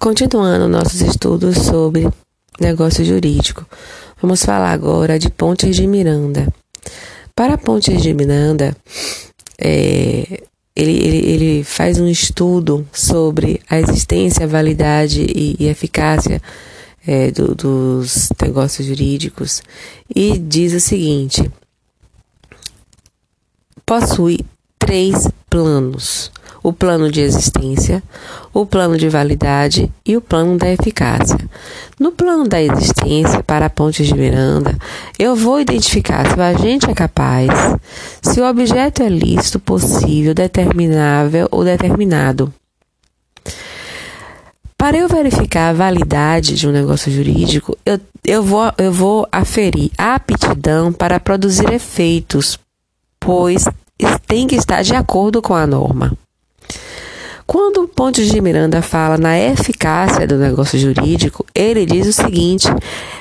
Continuando nossos estudos sobre negócio jurídico, vamos falar agora de Pontes de Miranda. Para Pontes de Miranda, é, ele, ele, ele, faz um estudo sobre a existência, validade e, e eficácia é, do, dos negócios jurídicos e diz o seguinte: possui três planos o plano de existência, o plano de validade e o plano da eficácia. No plano da existência, para a ponte de Miranda, eu vou identificar se o agente é capaz, se o objeto é lícito, possível, determinável ou determinado. Para eu verificar a validade de um negócio jurídico, eu, eu, vou, eu vou aferir a aptidão para produzir efeitos, pois tem que estar de acordo com a norma. Quando Pontes de Miranda fala na eficácia do negócio jurídico, ele diz o seguinte: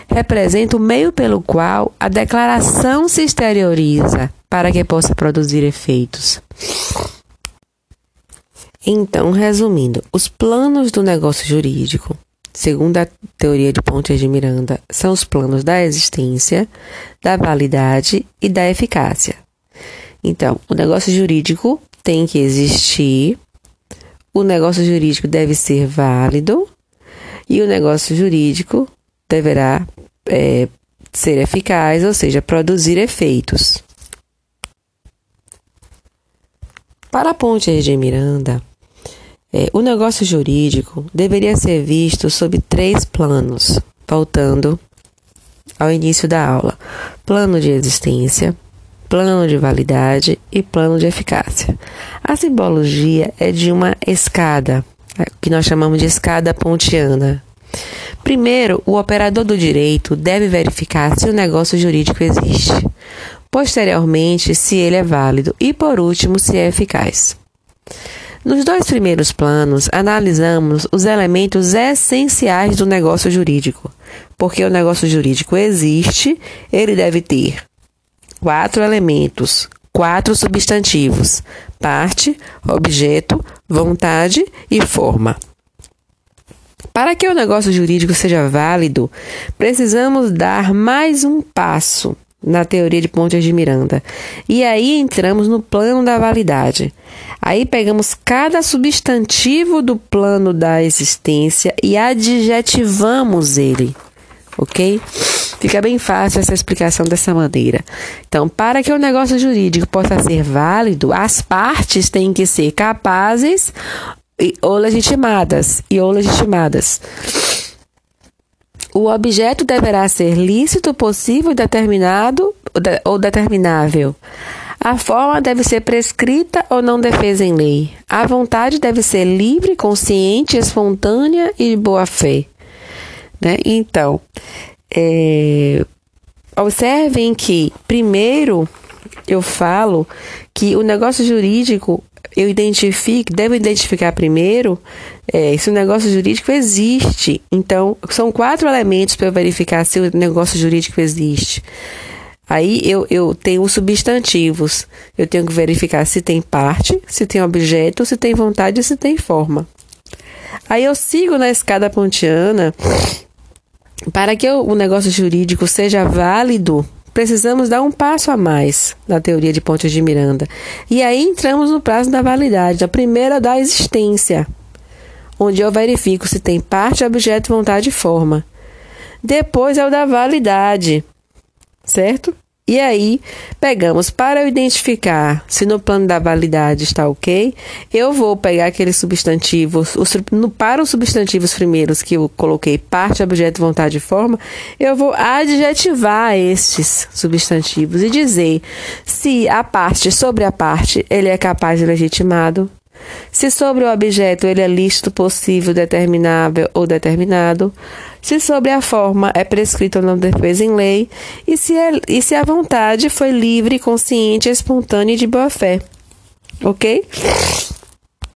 representa o meio pelo qual a declaração se exterioriza para que possa produzir efeitos. Então, resumindo, os planos do negócio jurídico, segundo a teoria de Pontes de Miranda, são os planos da existência, da validade e da eficácia. Então, o negócio jurídico tem que existir o negócio jurídico deve ser válido e o negócio jurídico deverá é, ser eficaz, ou seja, produzir efeitos. Para a Ponte de Miranda, é, o negócio jurídico deveria ser visto sob três planos, voltando ao início da aula: plano de existência, plano de validade e plano de eficácia. A simbologia é de uma escada, é, que nós chamamos de escada pontiana. Primeiro, o operador do direito deve verificar se o negócio jurídico existe. Posteriormente, se ele é válido e, por último, se é eficaz. Nos dois primeiros planos, analisamos os elementos essenciais do negócio jurídico. Porque o negócio jurídico existe, ele deve ter quatro elementos, quatro substantivos: parte, objeto, vontade e forma. Para que o negócio jurídico seja válido, precisamos dar mais um passo na teoria de Pontes de Miranda. E aí entramos no plano da validade. Aí pegamos cada substantivo do plano da existência e adjetivamos ele, ok? Fica bem fácil essa explicação dessa maneira. Então, para que o negócio jurídico possa ser válido, as partes têm que ser capazes ou legitimadas e ou legitimadas. O objeto deverá ser lícito, possível, determinado ou determinável. A forma deve ser prescrita ou não defesa em lei. A vontade deve ser livre, consciente, espontânea e de boa fé. Né? Então, é, observem que, primeiro, eu falo que o negócio jurídico eu identifico, devo identificar primeiro é, se o negócio jurídico existe. Então, são quatro elementos para verificar se o negócio jurídico existe. Aí eu, eu tenho os substantivos. Eu tenho que verificar se tem parte, se tem objeto, se tem vontade e se tem forma. Aí eu sigo na escada pontiana para que o negócio jurídico seja válido, precisamos dar um passo a mais na teoria de Pontes de Miranda. E aí entramos no prazo da validade, a primeira da existência, onde eu verifico se tem parte, objeto, vontade e forma. Depois é o da validade, certo? E aí, pegamos para eu identificar se no plano da validade está ok, eu vou pegar aqueles substantivos, os, no, para os substantivos primeiros que eu coloquei parte, objeto, vontade e forma, eu vou adjetivar estes substantivos e dizer se a parte, sobre a parte, ele é capaz de legitimado, se sobre o objeto ele é lícito, possível, determinável ou determinado, se sobre a forma é prescrito ou não defesa em lei, e se, é, e se a vontade foi livre, consciente, espontânea e de boa fé. Ok?